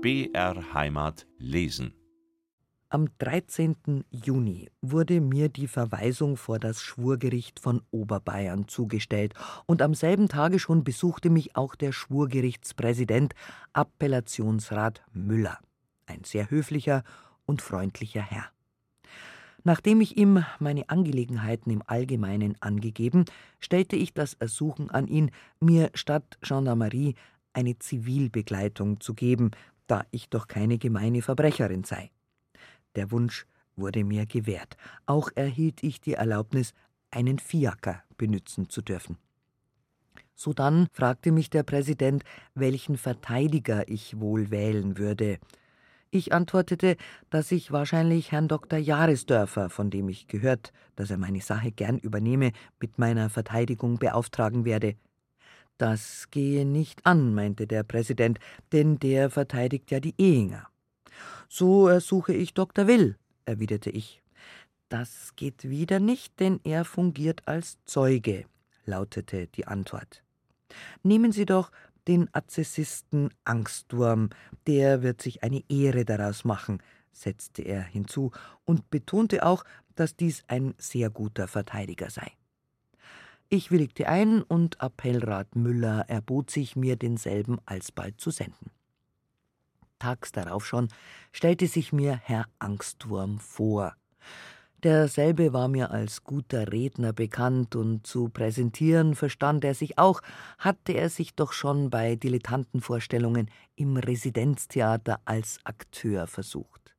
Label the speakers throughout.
Speaker 1: BR Heimat lesen.
Speaker 2: Am 13. Juni wurde mir die Verweisung vor das Schwurgericht von Oberbayern zugestellt, und am selben Tage schon besuchte mich auch der Schwurgerichtspräsident Appellationsrat Müller, ein sehr höflicher und freundlicher Herr. Nachdem ich ihm meine Angelegenheiten im Allgemeinen angegeben, stellte ich das Ersuchen an ihn, mir statt Gendarmerie eine Zivilbegleitung zu geben, da ich doch keine gemeine Verbrecherin sei. Der Wunsch wurde mir gewährt. Auch erhielt ich die Erlaubnis, einen Fiaker benützen zu dürfen. Sodann fragte mich der Präsident, welchen Verteidiger ich wohl wählen würde. Ich antwortete, dass ich wahrscheinlich Herrn Dr. Jahresdörfer, von dem ich gehört, dass er meine Sache gern übernehme, mit meiner Verteidigung beauftragen werde. Das gehe nicht an, meinte der Präsident, denn der verteidigt ja die Ehinger. So ersuche ich Dr. Will, erwiderte ich. Das geht wieder nicht, denn er fungiert als Zeuge, lautete die Antwort. Nehmen Sie doch den Azessisten Angsturm, der wird sich eine Ehre daraus machen, setzte er hinzu und betonte auch, dass dies ein sehr guter Verteidiger sei. Ich willigte ein und Appellrat Müller erbot sich, mir denselben alsbald zu senden. Tags darauf schon stellte sich mir Herr Angstwurm vor. Derselbe war mir als guter Redner bekannt, und zu präsentieren verstand er sich auch, hatte er sich doch schon bei Dilettantenvorstellungen im Residenztheater als Akteur versucht.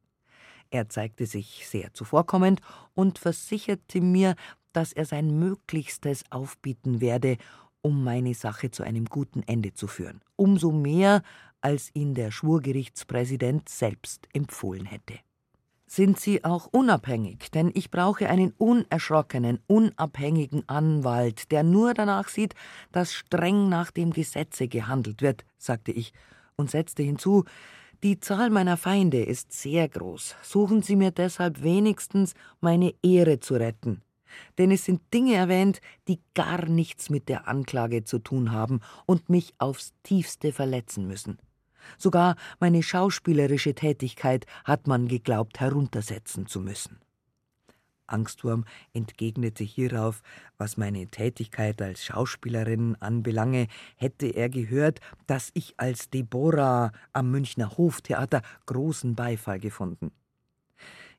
Speaker 2: Er zeigte sich sehr zuvorkommend und versicherte mir, dass er sein Möglichstes aufbieten werde, um meine Sache zu einem guten Ende zu führen, umso mehr, als ihn der Schwurgerichtspräsident selbst empfohlen hätte sind Sie auch unabhängig, denn ich brauche einen unerschrockenen, unabhängigen Anwalt, der nur danach sieht, dass streng nach dem Gesetze gehandelt wird, sagte ich und setzte hinzu, die Zahl meiner Feinde ist sehr groß. Suchen Sie mir deshalb wenigstens meine Ehre zu retten. Denn es sind Dinge erwähnt, die gar nichts mit der Anklage zu tun haben und mich aufs tiefste verletzen müssen. Sogar meine schauspielerische Tätigkeit hat man geglaubt heruntersetzen zu müssen. Angstwurm entgegnete hierauf, was meine Tätigkeit als Schauspielerin anbelange, hätte er gehört, dass ich als Deborah am Münchner Hoftheater großen Beifall gefunden.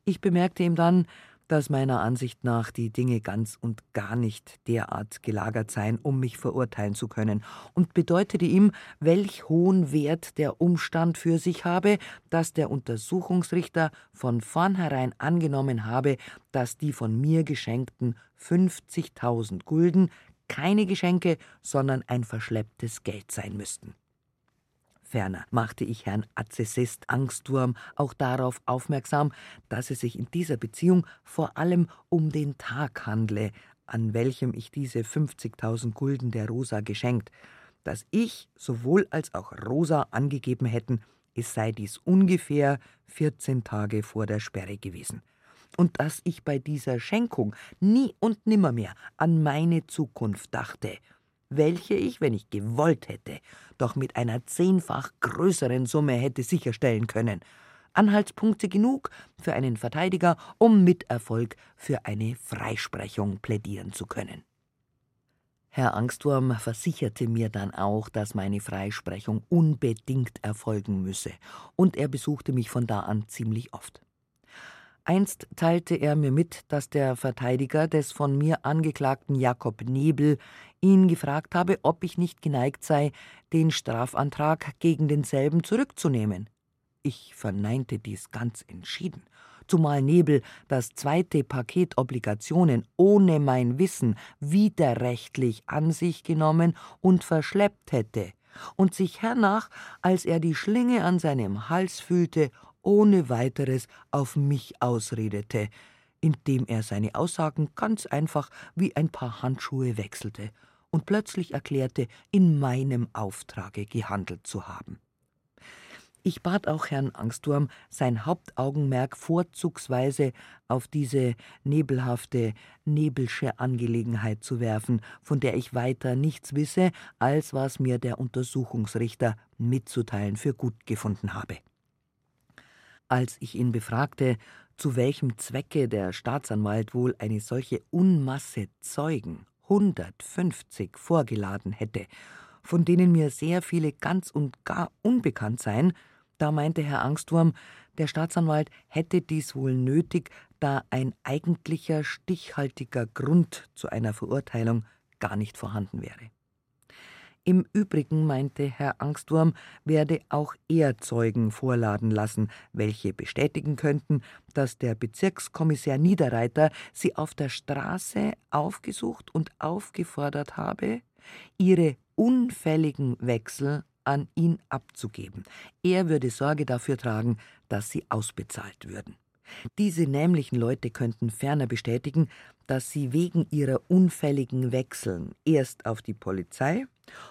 Speaker 2: Ich bemerkte ihm dann, dass meiner Ansicht nach die Dinge ganz und gar nicht derart gelagert seien, um mich verurteilen zu können, und bedeutete ihm, welch hohen Wert der Umstand für sich habe, dass der Untersuchungsrichter von vornherein angenommen habe, dass die von mir geschenkten 50.000 Gulden keine Geschenke, sondern ein verschlepptes Geld sein müssten. Ferner machte ich Herrn Azessist Angstwurm auch darauf aufmerksam, dass es sich in dieser Beziehung vor allem um den Tag handle, an welchem ich diese 50.000 Gulden der Rosa geschenkt, dass ich sowohl als auch Rosa angegeben hätten, es sei dies ungefähr 14 Tage vor der Sperre gewesen. Und dass ich bei dieser Schenkung nie und nimmermehr an meine Zukunft dachte welche ich, wenn ich gewollt hätte, doch mit einer zehnfach größeren Summe hätte sicherstellen können. Anhaltspunkte genug für einen Verteidiger, um mit Erfolg für eine Freisprechung plädieren zu können. Herr Angstwurm versicherte mir dann auch, dass meine Freisprechung unbedingt erfolgen müsse, und er besuchte mich von da an ziemlich oft. Einst teilte er mir mit, dass der Verteidiger des von mir angeklagten Jakob Nebel ihn gefragt habe, ob ich nicht geneigt sei, den Strafantrag gegen denselben zurückzunehmen. Ich verneinte dies ganz entschieden, zumal Nebel das zweite Paket Obligationen ohne mein Wissen widerrechtlich an sich genommen und verschleppt hätte und sich hernach, als er die Schlinge an seinem Hals fühlte, ohne weiteres auf mich ausredete, indem er seine Aussagen ganz einfach wie ein paar Handschuhe wechselte und plötzlich erklärte, in meinem Auftrage gehandelt zu haben. Ich bat auch Herrn Angsturm, sein Hauptaugenmerk vorzugsweise auf diese nebelhafte, nebelsche Angelegenheit zu werfen, von der ich weiter nichts wisse, als was mir der Untersuchungsrichter mitzuteilen für gut gefunden habe. Als ich ihn befragte, zu welchem Zwecke der Staatsanwalt wohl eine solche Unmasse Zeugen, 150, vorgeladen hätte, von denen mir sehr viele ganz und gar unbekannt seien, da meinte Herr Angstwurm, der Staatsanwalt hätte dies wohl nötig, da ein eigentlicher stichhaltiger Grund zu einer Verurteilung gar nicht vorhanden wäre. Im Übrigen meinte Herr Angstwurm, werde auch er Zeugen vorladen lassen, welche bestätigen könnten, dass der Bezirkskommissär Niederreiter sie auf der Straße aufgesucht und aufgefordert habe, ihre unfälligen Wechsel an ihn abzugeben. Er würde Sorge dafür tragen, dass sie ausbezahlt würden. Diese nämlichen Leute könnten ferner bestätigen, dass sie wegen ihrer unfälligen Wechseln erst auf die Polizei,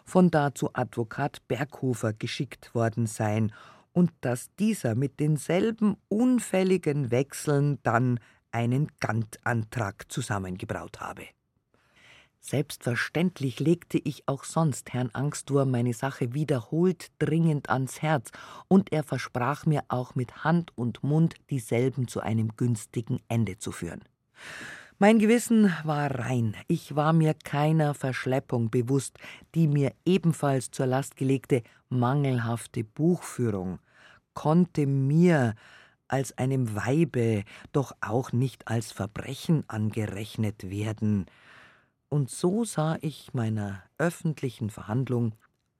Speaker 2: von da zu Advokat Berghofer geschickt worden seien und dass dieser mit denselben unfälligen Wechseln dann einen Gantantrag zusammengebraut habe. Selbstverständlich legte ich auch sonst Herrn Angstwurm meine Sache wiederholt dringend ans Herz, und er versprach mir auch mit Hand und Mund dieselben zu einem günstigen Ende zu führen. Mein Gewissen war rein, ich war mir keiner Verschleppung bewusst, die mir ebenfalls zur Last gelegte mangelhafte Buchführung konnte mir als einem Weibe doch auch nicht als Verbrechen angerechnet werden, und so sah ich meiner öffentlichen Verhandlung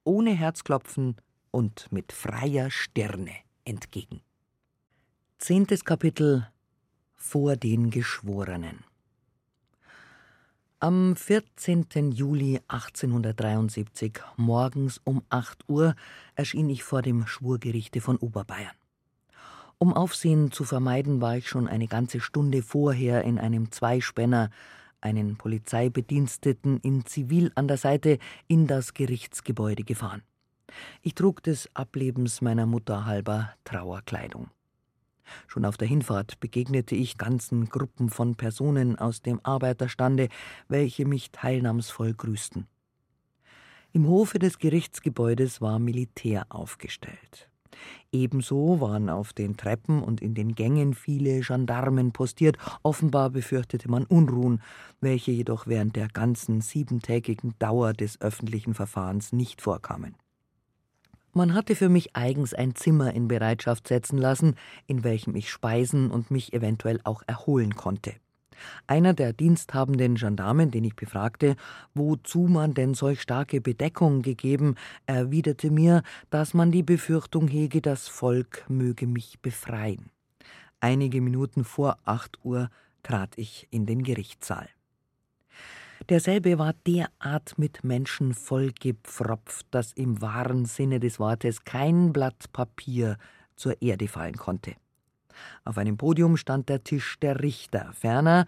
Speaker 2: ohne Herzklopfen und mit freier Stirne entgegen. Zehntes Kapitel Vor den Geschworenen Am 14. Juli 1873, morgens um 8 Uhr, erschien ich vor dem Schwurgerichte von Oberbayern. Um Aufsehen zu vermeiden, war ich schon eine ganze Stunde vorher in einem Zweispänner einen Polizeibediensteten in Zivil an der Seite, in das Gerichtsgebäude gefahren. Ich trug des Ablebens meiner Mutter halber Trauerkleidung. Schon auf der Hinfahrt begegnete ich ganzen Gruppen von Personen aus dem Arbeiterstande, welche mich teilnahmsvoll grüßten. Im Hofe des Gerichtsgebäudes war Militär aufgestellt. Ebenso waren auf den Treppen und in den Gängen viele Gendarmen postiert, offenbar befürchtete man Unruhen, welche jedoch während der ganzen siebentägigen Dauer des öffentlichen Verfahrens nicht vorkamen. Man hatte für mich eigens ein Zimmer in Bereitschaft setzen lassen, in welchem ich speisen und mich eventuell auch erholen konnte. Einer der diensthabenden Gendarmen, den ich befragte, wozu man denn solch starke Bedeckung gegeben, erwiderte mir, dass man die Befürchtung hege, das Volk möge mich befreien. Einige Minuten vor acht Uhr trat ich in den Gerichtssaal. Derselbe war derart mit Menschen vollgepfropft, dass im wahren Sinne des Wortes kein Blatt Papier zur Erde fallen konnte. Auf einem Podium stand der Tisch der Richter, ferner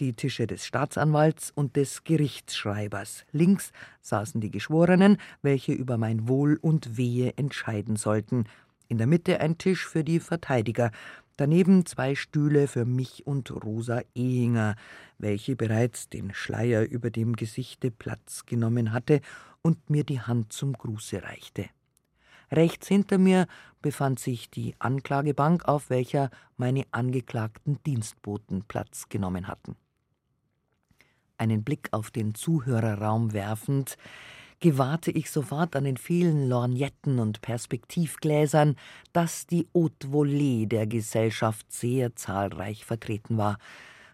Speaker 2: die Tische des Staatsanwalts und des Gerichtsschreibers. Links saßen die Geschworenen, welche über mein Wohl und Wehe entscheiden sollten. In der Mitte ein Tisch für die Verteidiger, daneben zwei Stühle für mich und Rosa Ehinger, welche bereits den Schleier über dem Gesichte Platz genommen hatte und mir die Hand zum Gruße reichte. Rechts hinter mir befand sich die Anklagebank, auf welcher meine angeklagten Dienstboten Platz genommen hatten. Einen Blick auf den Zuhörerraum werfend, gewahrte ich sofort an den vielen Lorgnetten und Perspektivgläsern, dass die Haute Volée der Gesellschaft sehr zahlreich vertreten war,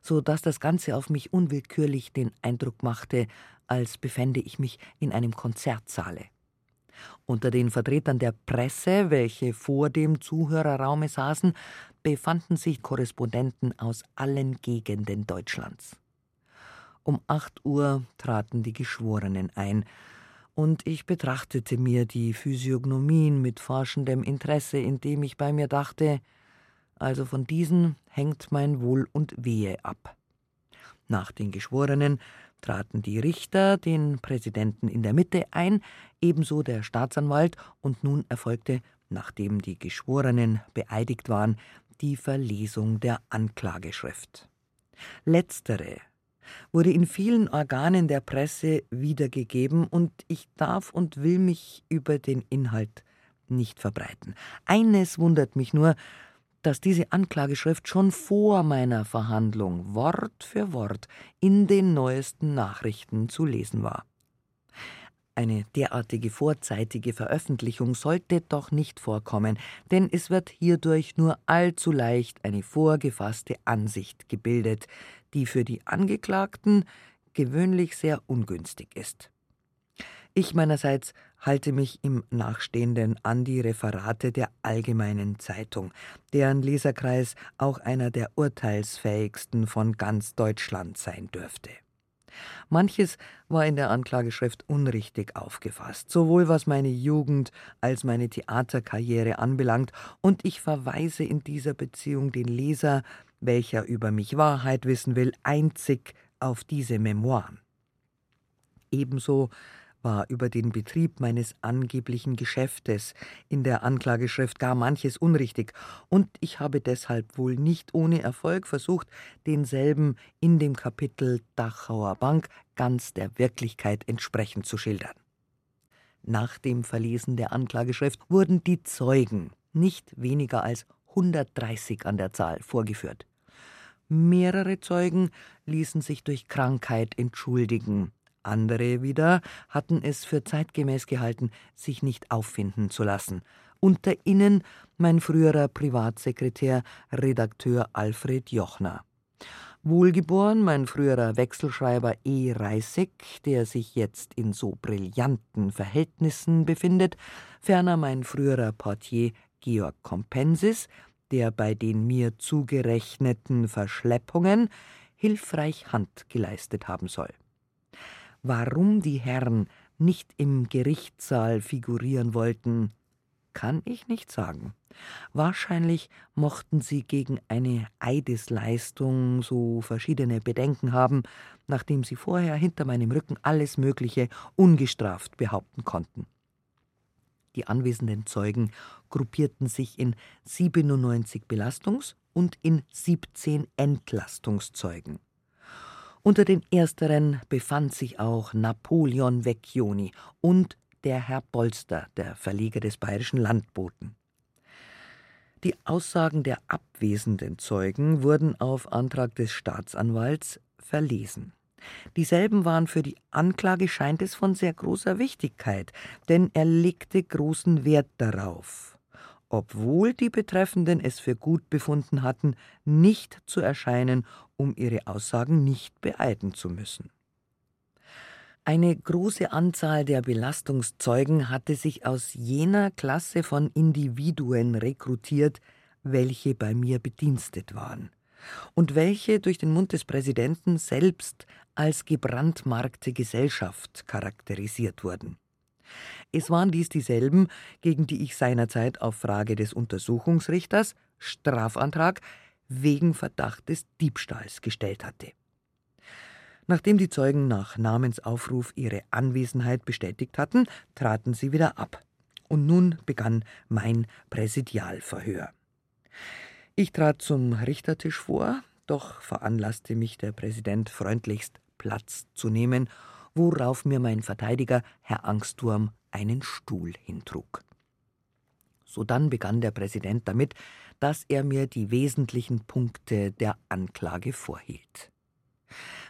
Speaker 2: so dass das Ganze auf mich unwillkürlich den Eindruck machte, als befände ich mich in einem Konzertsaale. Unter den Vertretern der Presse, welche vor dem Zuhörerraume saßen, befanden sich Korrespondenten aus allen Gegenden Deutschlands. Um acht Uhr traten die Geschworenen ein, und ich betrachtete mir die Physiognomien mit forschendem Interesse, indem ich bei mir dachte, also von diesen hängt mein Wohl und Wehe ab. Nach den Geschworenen traten die Richter, den Präsidenten in der Mitte ein, ebenso der Staatsanwalt, und nun erfolgte, nachdem die Geschworenen beeidigt waren, die Verlesung der Anklageschrift. Letztere wurde in vielen Organen der Presse wiedergegeben, und ich darf und will mich über den Inhalt nicht verbreiten. Eines wundert mich nur, dass diese Anklageschrift schon vor meiner Verhandlung Wort für Wort in den neuesten Nachrichten zu lesen war. Eine derartige vorzeitige Veröffentlichung sollte doch nicht vorkommen, denn es wird hierdurch nur allzu leicht eine vorgefasste Ansicht gebildet, die für die Angeklagten gewöhnlich sehr ungünstig ist. Ich meinerseits halte mich im Nachstehenden an die Referate der Allgemeinen Zeitung, deren Leserkreis auch einer der urteilsfähigsten von ganz Deutschland sein dürfte. Manches war in der Anklageschrift unrichtig aufgefasst, sowohl was meine Jugend als meine Theaterkarriere anbelangt, und ich verweise in dieser Beziehung den Leser, welcher über mich Wahrheit wissen will, einzig auf diese Memoiren. Ebenso war über den Betrieb meines angeblichen Geschäftes in der Anklageschrift gar manches unrichtig, und ich habe deshalb wohl nicht ohne Erfolg versucht, denselben in dem Kapitel Dachauer Bank ganz der Wirklichkeit entsprechend zu schildern. Nach dem Verlesen der Anklageschrift wurden die Zeugen, nicht weniger als 130 an der Zahl, vorgeführt. Mehrere Zeugen ließen sich durch Krankheit entschuldigen, andere wieder hatten es für zeitgemäß gehalten, sich nicht auffinden zu lassen. Unter ihnen mein früherer Privatsekretär, Redakteur Alfred Jochner. Wohlgeboren mein früherer Wechselschreiber E. Reissig, der sich jetzt in so brillanten Verhältnissen befindet, ferner mein früherer Portier Georg Compensis, der bei den mir zugerechneten Verschleppungen hilfreich Hand geleistet haben soll. Warum die Herren nicht im Gerichtssaal figurieren wollten, kann ich nicht sagen. Wahrscheinlich mochten sie gegen eine Eidesleistung so verschiedene Bedenken haben, nachdem sie vorher hinter meinem Rücken alles Mögliche ungestraft behaupten konnten. Die anwesenden Zeugen gruppierten sich in 97 Belastungs- und in 17 Entlastungszeugen. Unter den ersteren befand sich auch Napoleon Vecchioni und der Herr Bolster, der Verleger des Bayerischen Landboten. Die Aussagen der abwesenden Zeugen wurden auf Antrag des Staatsanwalts verlesen. Dieselben waren für die Anklage scheint es von sehr großer Wichtigkeit, denn er legte großen Wert darauf, obwohl die Betreffenden es für gut befunden hatten, nicht zu erscheinen, um ihre Aussagen nicht beeiden zu müssen. Eine große Anzahl der Belastungszeugen hatte sich aus jener Klasse von Individuen rekrutiert, welche bei mir bedienstet waren und welche durch den Mund des Präsidenten selbst als gebrandmarkte Gesellschaft charakterisiert wurden. Es waren dies dieselben, gegen die ich seinerzeit auf Frage des Untersuchungsrichters Strafantrag wegen Verdacht des Diebstahls gestellt hatte. Nachdem die Zeugen nach Namensaufruf ihre Anwesenheit bestätigt hatten, traten sie wieder ab. Und nun begann mein Präsidialverhör. Ich trat zum Richtertisch vor, doch veranlasste mich der Präsident freundlichst Platz zu nehmen worauf mir mein Verteidiger, Herr Angsturm, einen Stuhl hintrug. Sodann begann der Präsident damit, dass er mir die wesentlichen Punkte der Anklage vorhielt.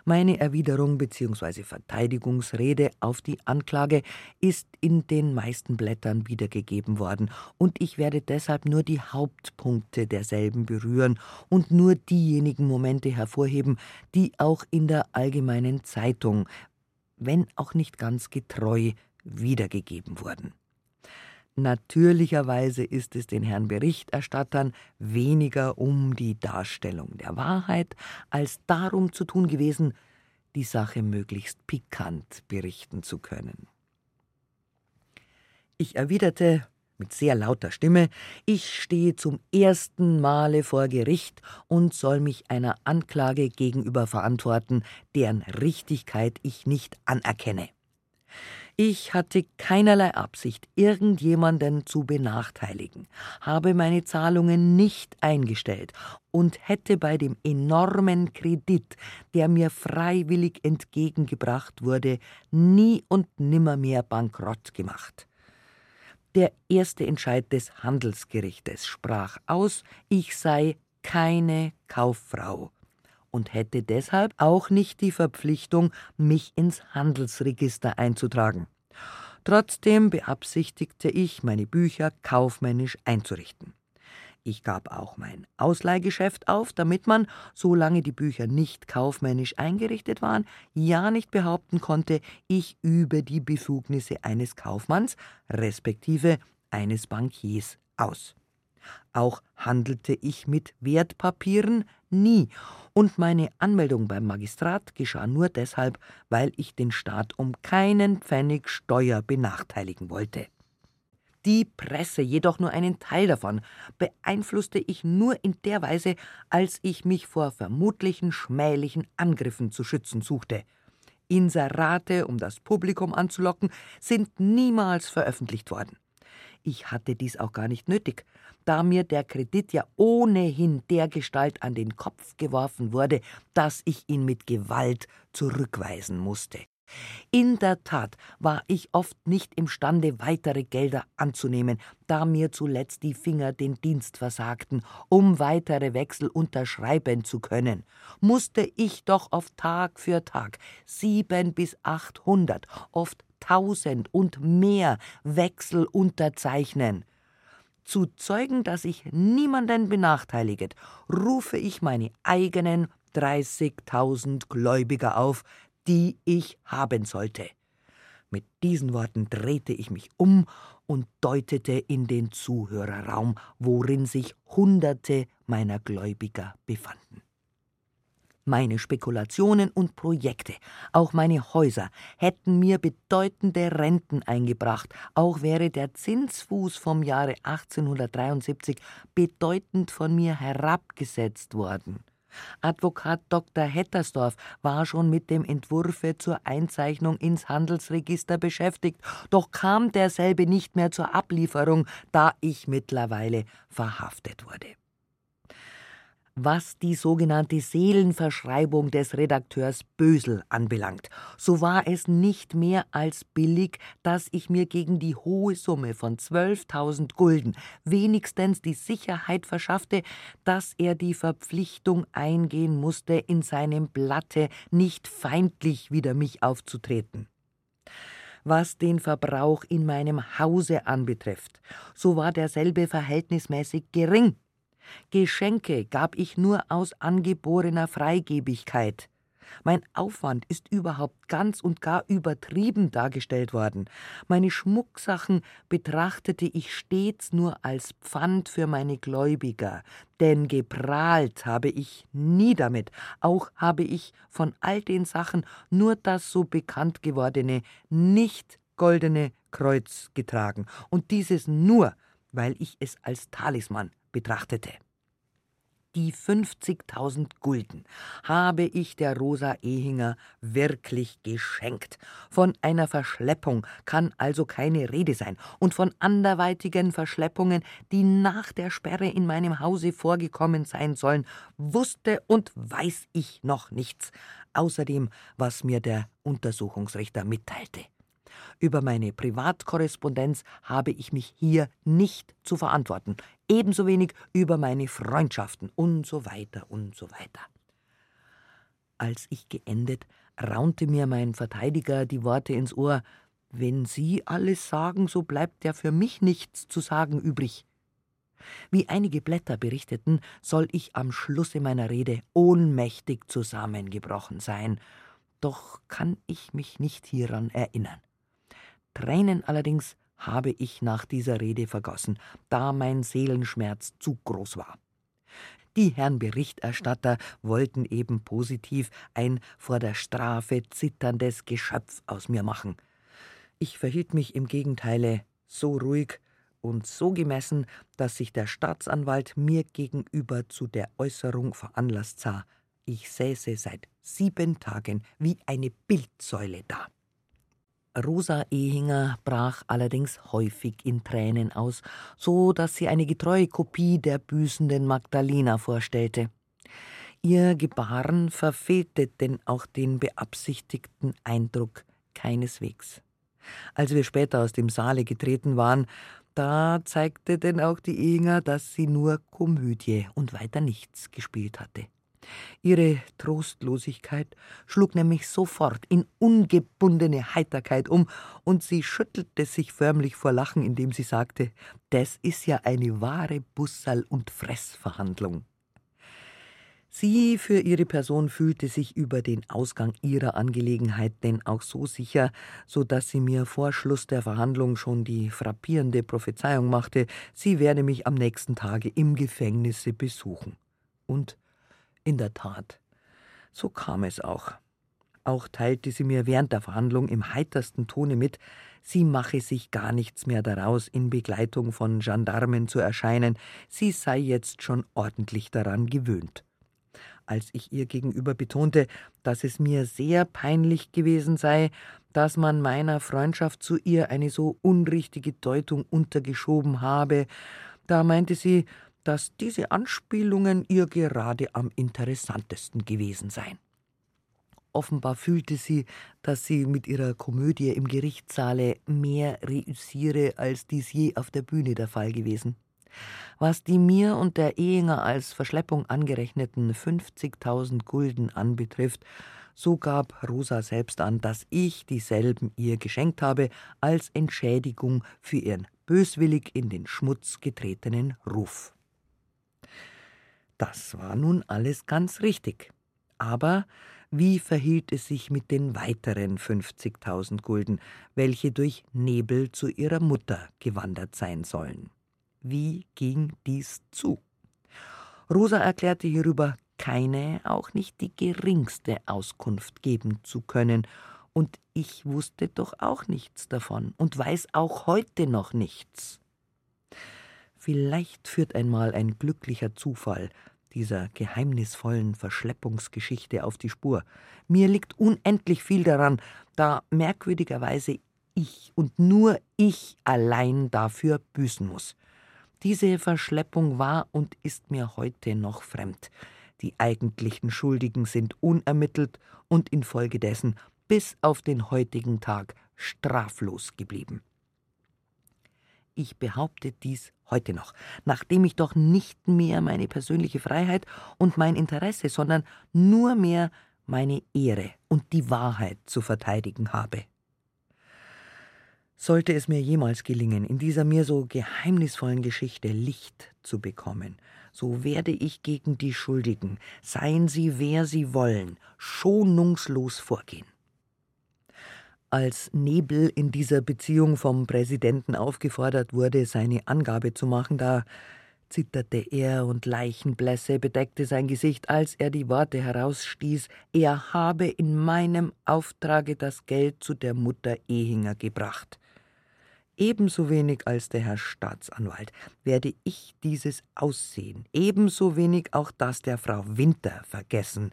Speaker 2: Meine Erwiderung bzw. Verteidigungsrede auf die Anklage ist in den meisten Blättern wiedergegeben worden, und ich werde deshalb nur die Hauptpunkte derselben berühren und nur diejenigen Momente hervorheben, die auch in der Allgemeinen Zeitung wenn auch nicht ganz getreu, wiedergegeben wurden. Natürlicherweise ist es den Herrn Berichterstattern weniger um die Darstellung der Wahrheit als darum zu tun gewesen, die Sache möglichst pikant berichten zu können. Ich erwiderte mit sehr lauter Stimme, ich stehe zum ersten Male vor Gericht und soll mich einer Anklage gegenüber verantworten, deren Richtigkeit ich nicht anerkenne. Ich hatte keinerlei Absicht, irgendjemanden zu benachteiligen, habe meine Zahlungen nicht eingestellt und hätte bei dem enormen Kredit, der mir freiwillig entgegengebracht wurde, nie und nimmermehr bankrott gemacht. Der erste Entscheid des Handelsgerichtes sprach aus, ich sei keine Kauffrau und hätte deshalb auch nicht die Verpflichtung, mich ins Handelsregister einzutragen. Trotzdem beabsichtigte ich, meine Bücher kaufmännisch einzurichten. Ich gab auch mein Ausleihgeschäft auf, damit man, solange die Bücher nicht kaufmännisch eingerichtet waren, ja nicht behaupten konnte, ich übe die Befugnisse eines Kaufmanns, respektive eines Bankiers, aus. Auch handelte ich mit Wertpapieren nie, und meine Anmeldung beim Magistrat geschah nur deshalb, weil ich den Staat um keinen Pfennig Steuer benachteiligen wollte. Die Presse, jedoch nur einen Teil davon, beeinflusste ich nur in der Weise, als ich mich vor vermutlichen schmählichen Angriffen zu schützen suchte. Inserate, um das Publikum anzulocken, sind niemals veröffentlicht worden. Ich hatte dies auch gar nicht nötig, da mir der Kredit ja ohnehin dergestalt an den Kopf geworfen wurde, dass ich ihn mit Gewalt zurückweisen musste. In der Tat war ich oft nicht imstande, weitere Gelder anzunehmen, da mir zuletzt die Finger den Dienst versagten, um weitere Wechsel unterschreiben zu können, musste ich doch oft Tag für Tag sieben bis achthundert, oft tausend und mehr Wechsel unterzeichnen. Zu zeugen, dass ich niemanden benachteiligt, rufe ich meine eigenen dreißigtausend Gläubiger auf, die ich haben sollte. Mit diesen Worten drehte ich mich um und deutete in den Zuhörerraum, worin sich Hunderte meiner Gläubiger befanden. Meine Spekulationen und Projekte, auch meine Häuser, hätten mir bedeutende Renten eingebracht, auch wäre der Zinsfuß vom Jahre 1873 bedeutend von mir herabgesetzt worden. Advokat Dr. Hettersdorf war schon mit dem Entwurfe zur Einzeichnung ins Handelsregister beschäftigt, doch kam derselbe nicht mehr zur Ablieferung, da ich mittlerweile verhaftet wurde was die sogenannte Seelenverschreibung des Redakteurs Bösel anbelangt, so war es nicht mehr als billig, dass ich mir gegen die hohe Summe von 12.000 Gulden wenigstens die Sicherheit verschaffte, dass er die Verpflichtung eingehen musste, in seinem Blatte nicht feindlich wider mich aufzutreten. Was den Verbrauch in meinem Hause anbetrifft, so war derselbe verhältnismäßig gering Geschenke gab ich nur aus angeborener Freigebigkeit. Mein Aufwand ist überhaupt ganz und gar übertrieben dargestellt worden. Meine Schmucksachen betrachtete ich stets nur als Pfand für meine Gläubiger, denn geprahlt habe ich nie damit, auch habe ich von all den Sachen nur das so bekannt gewordene, nicht goldene Kreuz getragen, und dieses nur, weil ich es als Talisman betrachtete. Die 50.000 Gulden habe ich der Rosa Ehinger wirklich geschenkt. Von einer Verschleppung kann also keine Rede sein. Und von anderweitigen Verschleppungen, die nach der Sperre in meinem Hause vorgekommen sein sollen, wusste und weiß ich noch nichts. Außerdem, was mir der Untersuchungsrichter mitteilte. Über meine Privatkorrespondenz habe ich mich hier nicht zu verantworten, ebenso wenig über meine Freundschaften und so weiter und so weiter. Als ich geendet, raunte mir mein Verteidiger die Worte ins Ohr Wenn Sie alles sagen, so bleibt ja für mich nichts zu sagen übrig. Wie einige Blätter berichteten, soll ich am Schlusse meiner Rede ohnmächtig zusammengebrochen sein, doch kann ich mich nicht hieran erinnern. Tränen allerdings habe ich nach dieser Rede vergossen, da mein Seelenschmerz zu groß war. Die Herren Berichterstatter wollten eben positiv ein vor der Strafe zitterndes Geschöpf aus mir machen. Ich verhielt mich im Gegenteile so ruhig und so gemessen, dass sich der Staatsanwalt mir gegenüber zu der Äußerung veranlasst sah, ich säße seit sieben Tagen wie eine Bildsäule da. Rosa Ehinger brach allerdings häufig in Tränen aus, so dass sie eine getreue Kopie der büßenden Magdalena vorstellte. Ihr Gebaren verfehlte denn auch den beabsichtigten Eindruck keineswegs. Als wir später aus dem Saale getreten waren, da zeigte denn auch die Ehinger, dass sie nur Komödie und weiter nichts gespielt hatte. Ihre Trostlosigkeit schlug nämlich sofort in ungebundene Heiterkeit um, und sie schüttelte sich förmlich vor Lachen, indem sie sagte, das ist ja eine wahre Bussal- und Fressverhandlung. Sie für ihre Person fühlte sich über den Ausgang ihrer Angelegenheit denn auch so sicher, so dass sie mir vor Schluss der Verhandlung schon die frappierende Prophezeiung machte, sie werde mich am nächsten Tage im Gefängnisse besuchen. Und in der Tat, so kam es auch. Auch teilte sie mir während der Verhandlung im heitersten Tone mit, sie mache sich gar nichts mehr daraus, in Begleitung von Gendarmen zu erscheinen, sie sei jetzt schon ordentlich daran gewöhnt. Als ich ihr gegenüber betonte, dass es mir sehr peinlich gewesen sei, dass man meiner Freundschaft zu ihr eine so unrichtige Deutung untergeschoben habe, da meinte sie, dass diese Anspielungen ihr gerade am interessantesten gewesen seien. Offenbar fühlte sie, dass sie mit ihrer Komödie im Gerichtssaale mehr reüssiere, als dies je auf der Bühne der Fall gewesen. Was die mir und der Ehinger als Verschleppung angerechneten 50.000 Gulden anbetrifft, so gab Rosa selbst an, dass ich dieselben ihr geschenkt habe als Entschädigung für ihren böswillig in den Schmutz getretenen Ruf. Das war nun alles ganz richtig. Aber wie verhielt es sich mit den weiteren 50.000 Gulden, welche durch Nebel zu ihrer Mutter gewandert sein sollen? Wie ging dies zu? Rosa erklärte hierüber keine, auch nicht die geringste Auskunft geben zu können, und ich wusste doch auch nichts davon und weiß auch heute noch nichts. Vielleicht führt einmal ein glücklicher Zufall dieser geheimnisvollen Verschleppungsgeschichte auf die Spur. Mir liegt unendlich viel daran, da merkwürdigerweise ich und nur ich allein dafür büßen muss. Diese Verschleppung war und ist mir heute noch fremd. Die eigentlichen Schuldigen sind unermittelt und infolgedessen bis auf den heutigen Tag straflos geblieben. Ich behaupte dies heute noch, nachdem ich doch nicht mehr meine persönliche Freiheit und mein Interesse, sondern nur mehr meine Ehre und die Wahrheit zu verteidigen habe. Sollte es mir jemals gelingen, in dieser mir so geheimnisvollen Geschichte Licht zu bekommen, so werde ich gegen die Schuldigen, seien sie wer sie wollen, schonungslos vorgehen. Als Nebel in dieser Beziehung vom Präsidenten aufgefordert wurde, seine Angabe zu machen, da zitterte er und Leichenblässe bedeckte sein Gesicht, als er die Worte herausstieß, er habe in meinem Auftrage das Geld zu der Mutter Ehinger gebracht. Ebenso wenig als der Herr Staatsanwalt. Werde ich dieses Aussehen, ebenso wenig auch das der Frau Winter vergessen,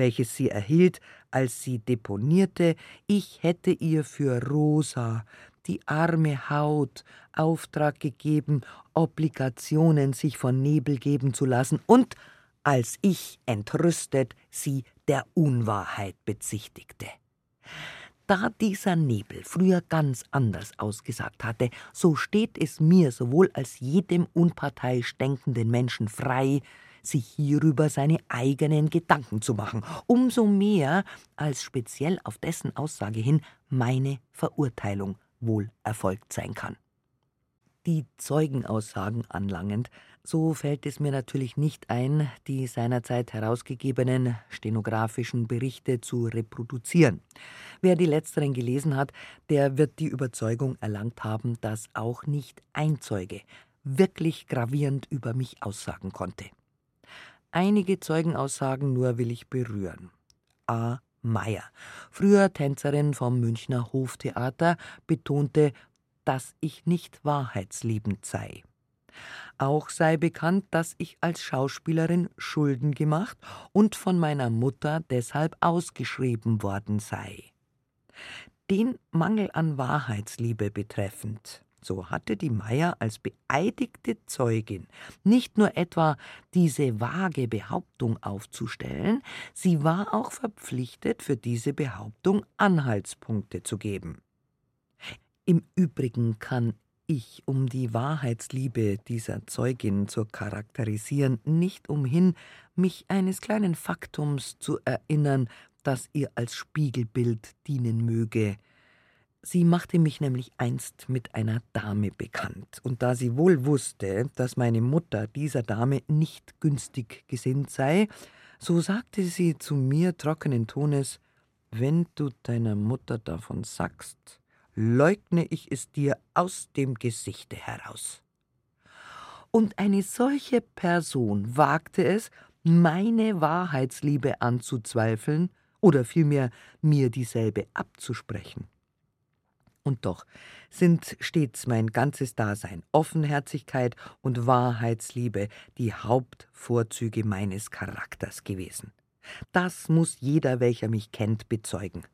Speaker 2: welches sie erhielt, als sie deponierte, ich hätte ihr für Rosa, die arme Haut, Auftrag gegeben, Obligationen sich von Nebel geben zu lassen und als ich entrüstet sie der Unwahrheit bezichtigte. Da dieser Nebel früher ganz anders ausgesagt hatte, so steht es mir sowohl als jedem unparteiisch denkenden Menschen frei, sich hierüber seine eigenen Gedanken zu machen, umso mehr als speziell auf dessen Aussage hin meine Verurteilung wohl erfolgt sein kann. Die Zeugenaussagen anlangend, so fällt es mir natürlich nicht ein, die seinerzeit herausgegebenen stenografischen Berichte zu reproduzieren. Wer die letzteren gelesen hat, der wird die Überzeugung erlangt haben, dass auch nicht ein Zeuge wirklich gravierend über mich aussagen konnte. Einige Zeugenaussagen nur will ich berühren. A. Meyer, früher Tänzerin vom Münchner Hoftheater, betonte, dass ich nicht wahrheitsliebend sei. Auch sei bekannt, dass ich als Schauspielerin Schulden gemacht und von meiner Mutter deshalb ausgeschrieben worden sei. Den Mangel an Wahrheitsliebe betreffend so hatte die Meier als beeidigte Zeugin nicht nur etwa diese vage Behauptung aufzustellen, sie war auch verpflichtet, für diese Behauptung Anhaltspunkte zu geben. Im Übrigen kann ich, um die Wahrheitsliebe dieser Zeugin zu charakterisieren, nicht umhin, mich eines kleinen Faktums zu erinnern, das ihr als Spiegelbild dienen möge. Sie machte mich nämlich einst mit einer Dame bekannt, und da sie wohl wusste, dass meine Mutter dieser Dame nicht günstig gesinnt sei, so sagte sie zu mir trockenen Tones Wenn du deiner Mutter davon sagst, leugne ich es dir aus dem Gesichte heraus. Und eine solche Person wagte es, meine Wahrheitsliebe anzuzweifeln oder vielmehr mir dieselbe abzusprechen. Und doch sind stets mein ganzes Dasein, Offenherzigkeit und Wahrheitsliebe die Hauptvorzüge meines Charakters gewesen. Das muss jeder, welcher mich kennt, bezeugen.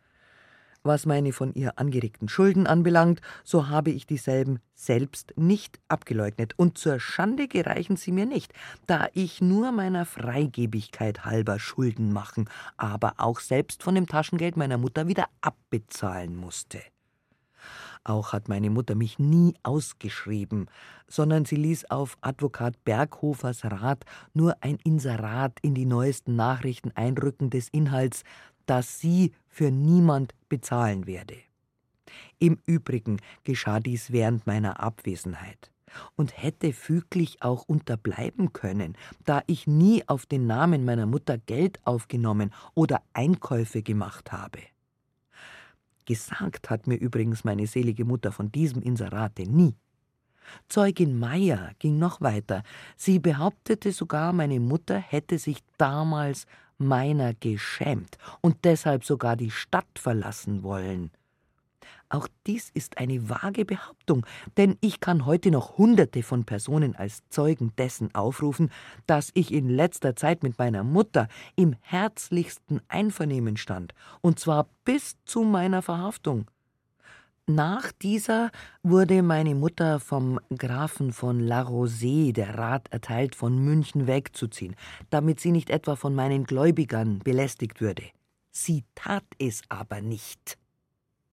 Speaker 2: Was meine von ihr angeregten Schulden anbelangt, so habe ich dieselben selbst nicht abgeleugnet, und zur Schande gereichen sie mir nicht, da ich nur meiner Freigebigkeit halber Schulden machen, aber auch selbst von dem Taschengeld meiner Mutter wieder abbezahlen musste. Auch hat meine Mutter mich nie ausgeschrieben, sondern sie ließ auf Advokat Berghofers Rat nur ein Inserat in die neuesten Nachrichten einrücken des Inhalts, dass sie für niemand bezahlen werde. Im Übrigen geschah dies während meiner Abwesenheit und hätte füglich auch unterbleiben können, da ich nie auf den Namen meiner Mutter Geld aufgenommen oder Einkäufe gemacht habe. Gesagt hat mir übrigens meine selige Mutter von diesem Inserate nie. Zeugin Meier ging noch weiter. Sie behauptete sogar, meine Mutter hätte sich damals meiner geschämt und deshalb sogar die Stadt verlassen wollen. Auch dies ist eine vage Behauptung, denn ich kann heute noch Hunderte von Personen als Zeugen dessen aufrufen, dass ich in letzter Zeit mit meiner Mutter im herzlichsten Einvernehmen stand, und zwar bis zu meiner Verhaftung. Nach dieser wurde meine Mutter vom Grafen von La Rosée der Rat erteilt, von München wegzuziehen, damit sie nicht etwa von meinen Gläubigern belästigt würde. Sie tat es aber nicht.